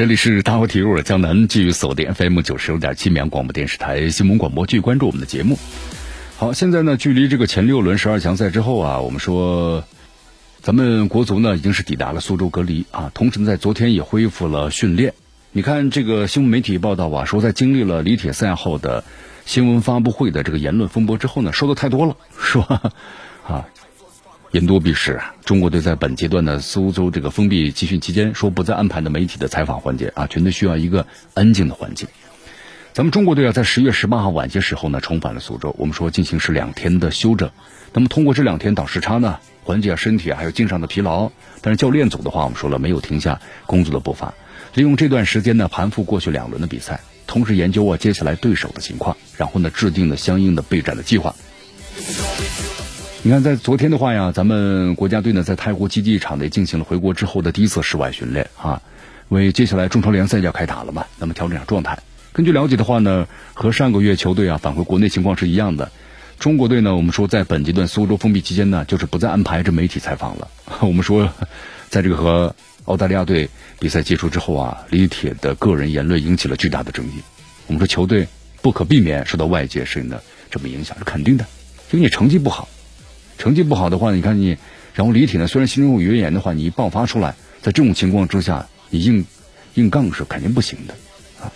这里是大话体育，我江南，继续锁定 FM 九十六点七绵阳广播电视台新闻广播，继续关注我们的节目。好，现在呢，距离这个前六轮十二强赛之后啊，我们说，咱们国足呢已经是抵达了苏州隔离啊，同时在昨天也恢复了训练。你看这个新闻媒体报道啊，说在经历了李铁赛后的新闻发布会的这个言论风波之后呢，说的太多了，是吧？啊。言多必失啊！中国队在本阶段的苏州这个封闭集训期间，说不再安排的媒体的采访环节啊，全都需要一个安静的环境。咱们中国队啊，在十月十八号晚些时候呢，重返了苏州。我们说进行是两天的休整，那么通过这两天倒时差呢，缓解身体还有精神上的疲劳。但是教练组的话，我们说了没有停下工作的步伐，利用这段时间呢，盘复过去两轮的比赛，同时研究啊接下来对手的情况，然后呢制定了相应的备战的计划。你看，在昨天的话呀，咱们国家队呢在泰国基地场内进行了回国之后的第一次室外训练啊，为接下来中超联赛要开打了嘛，那么调整下状态。根据了解的话呢，和上个月球队啊返回国内情况是一样的。中国队呢，我们说在本阶段苏州封闭期间呢，就是不再安排这媒体采访了。我们说，在这个和澳大利亚队比赛结束之后啊，李铁的个人言论引起了巨大的争议。我们说球队不可避免受到外界声音的这么影响是肯定的，因为你成绩不好。成绩不好的话，你看你，然后李铁呢，虽然心中有怨言的话，你一爆发出来，在这种情况之下，你硬硬杠是肯定不行的啊！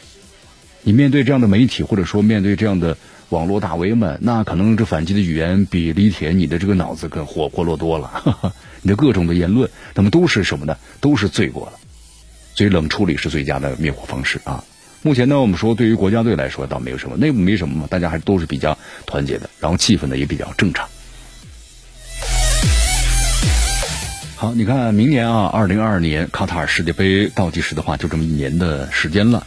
你面对这样的媒体，或者说面对这样的网络大 V 们，那可能这反击的语言比李铁你的这个脑子更活活络多了。你的各种的言论，那么都是什么呢？都是罪过了。所以冷处理是最佳的灭火方式啊！目前呢，我们说对于国家队来说倒没有什么，内部没什么嘛，大家还都是比较团结的，然后气氛呢也比较正常。好，你看，明年啊，二零二二年卡塔尔世界杯倒计时的话，就这么一年的时间了。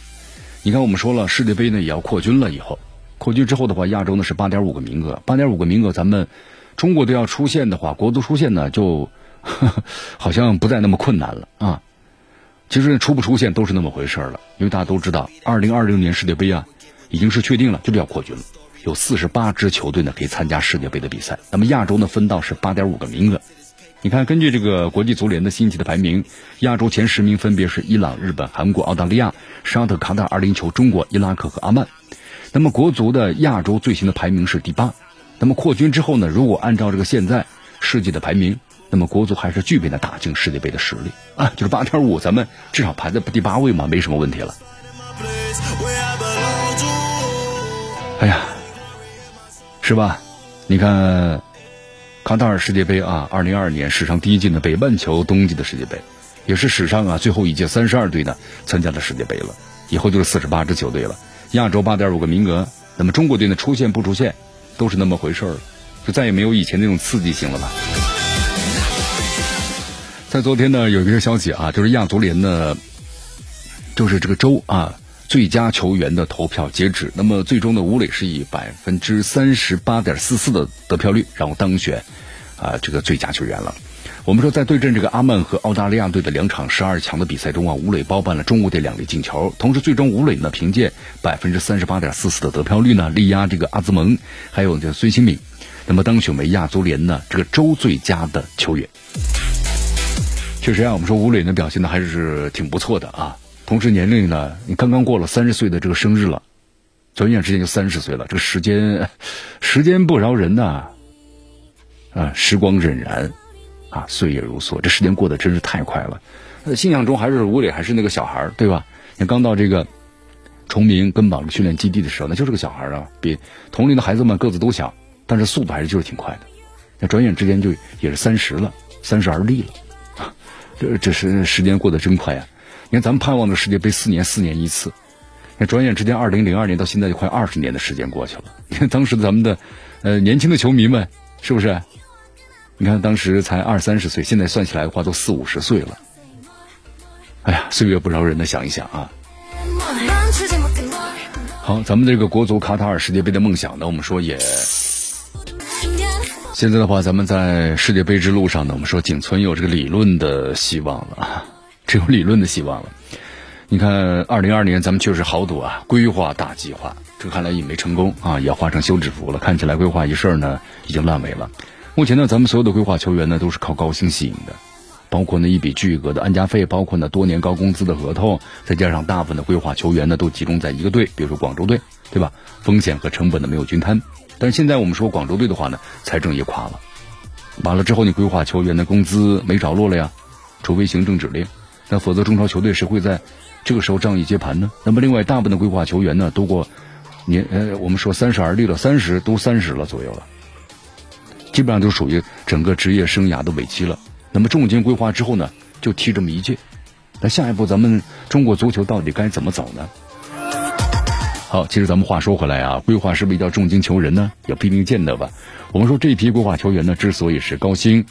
你看，我们说了，世界杯呢也要扩军了，以后扩军之后的话，亚洲呢是八点五个名额，八点五个名额，咱们中国队要出现的话，国足出现呢，就 好像不再那么困难了啊。其实出不出现都是那么回事了，因为大家都知道，二零二零年世界杯啊，已经是确定了，就是要扩军了，有四十八支球队呢可以参加世界杯的比赛。那么亚洲呢分到是八点五个名额。你看，根据这个国际足联的星级的排名，亚洲前十名分别是伊朗、日本、韩国、澳大利亚、沙特、卡塔尔、阿联酋、中国、伊拉克和阿曼。那么国足的亚洲最新的排名是第八。那么扩军之后呢？如果按照这个现在世界的排名，那么国足还是具备了打进世界杯的实力啊！就是八点五，咱们至少排在第八位嘛，没什么问题了。哎呀，是吧？你看。卡塔尔世界杯啊，二零二二年史上第一届的北半球冬季的世界杯，也是史上啊最后一届三十二队呢参加了世界杯了。以后就是四十八支球队了，亚洲八点五个名额。那么中国队呢出现不出现，都是那么回事儿，就再也没有以前那种刺激性了吧？在昨天呢，有一个消息啊，就是亚足联呢，就是这个周啊。最佳球员的投票截止，那么最终的吴磊是以百分之三十八点四四的得票率，然后当选啊这个最佳球员了。我们说在对阵这个阿曼和澳大利亚队的两场十二强的比赛中啊，吴磊包办了中国队两粒进球，同时最终吴磊呢凭借百分之三十八点四四的得票率呢力压这个阿兹蒙，还有这孙兴敏，那么当选为亚足联呢这个周最佳的球员。确实啊，我们说吴磊呢表现的还是挺不错的啊。同时，年龄呢，你刚刚过了三十岁的这个生日了，转眼之间就三十岁了。这个时间，时间不饶人呐，啊，时光荏苒，啊，岁月如梭，这时间过得真是太快了。信仰中还是吴磊还是那个小孩对吧？你刚到这个崇明根宝训练基地的时候，那就是个小孩啊，比同龄的孩子们个子都小，但是速度还是就是挺快的。那转眼之间就也是三十了，三十而立了，这这是时间过得真快呀。你看，咱们盼望的世界杯四年四年一次，那转眼之间，二零零二年到现在就快二十年的时间过去了。你看当时咱们的，呃，年轻的球迷们，是不是？你看当时才二三十岁，现在算起来的话都四五十岁了。哎呀，岁月不饶人的，想一想啊。好，咱们这个国足卡塔尔世界杯的梦想呢，我们说也，现在的话，咱们在世界杯之路上呢，我们说仅存有这个理论的希望了，只有理论的希望了。你看，二零二年咱们确实豪赌啊，规划大计划，这看来也没成功啊，也画成休止符了。看起来规划一事儿呢，已经烂尾了。目前呢，咱们所有的规划球员呢，都是靠高薪吸引的。包括那一笔巨额的安家费，包括那多年高工资的合同，再加上大部分的规划球员呢都集中在一个队，比如说广州队，对吧？风险和成本呢没有均摊。但是现在我们说广州队的话呢，财政也垮了，完了之后你规划球员的工资没着落了呀，除非行政指令，那否则中超球队谁会在这个时候仗义接盘呢？那么另外大部分的规划球员呢都过年，呃，我们说三十而立了，三十都三十了左右了，基本上都属于整个职业生涯的尾期了。那么重金规划之后呢，就踢这么一届，那下一步咱们中国足球到底该怎么走呢？好，其实咱们话说回来啊，规划是不是叫重金求人呢？也不一定见得吧。我们说这批规划球员呢，之所以是高薪，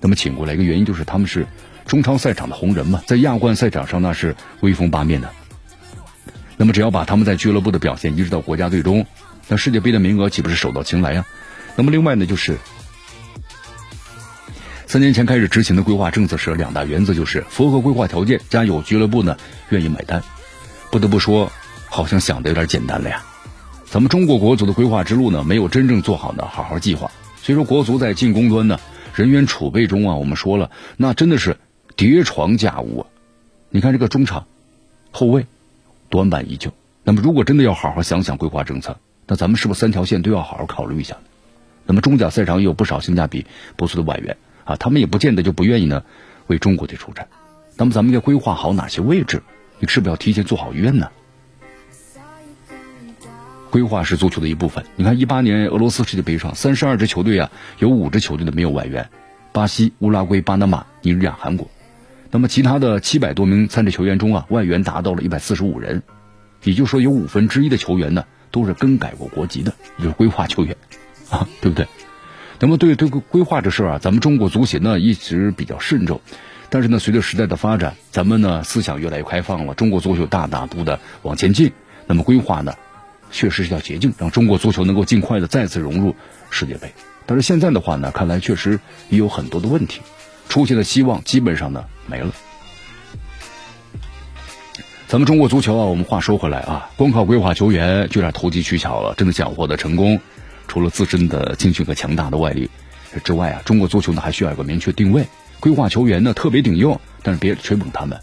那么请过来一个原因就是他们是中超赛场的红人嘛，在亚冠赛场上那是威风八面的。那么只要把他们在俱乐部的表现移植到国家队中，那世界杯的名额岂不是手到擒来呀？那么另外呢，就是。三年前开始执行的规划政策是两大原则，就是符合规划条件加有俱乐部呢愿意买单。不得不说，好像想的有点简单了呀。咱们中国国足的规划之路呢，没有真正做好呢好好计划。所以说，国足在进攻端呢人员储备中啊，我们说了，那真的是叠床架屋啊。你看这个中场、后卫短板依旧。那么如果真的要好好想想规划政策，那咱们是不是三条线都要好好考虑一下？那么中甲赛场也有不少性价比不错的外援。啊，他们也不见得就不愿意呢，为中国队出战。那么咱们要规划好哪些位置？你是不是要提前做好预案呢？规划是足球的一部分。你看，一八年俄罗斯世界杯上，三十二支球队啊，有五支球队的没有外援：巴西、乌拉圭、巴拿马、尼日利亚、韩国。那么其他的七百多名参赛球员中啊，外援达到了一百四十五人，也就是说有五分之一的球员呢都是更改过国籍的，就是规划球员啊，对不对？那么对这个规划这事儿啊，咱们中国足协呢一直比较慎重，但是呢，随着时代的发展，咱们呢思想越来越开放了，中国足球大大步的往前进。那么规划呢，确实是条捷径，让中国足球能够尽快的再次融入世界杯。但是现在的话呢，看来确实也有很多的问题，出现的希望基本上呢没了。咱们中国足球啊，我们话说回来啊，光靠规划球员就有点投机取巧了，真的想获得成功。除了自身的精训和强大的外力之外啊，中国足球呢还需要有个明确定位，规划球员呢特别顶用，但是别吹捧他们。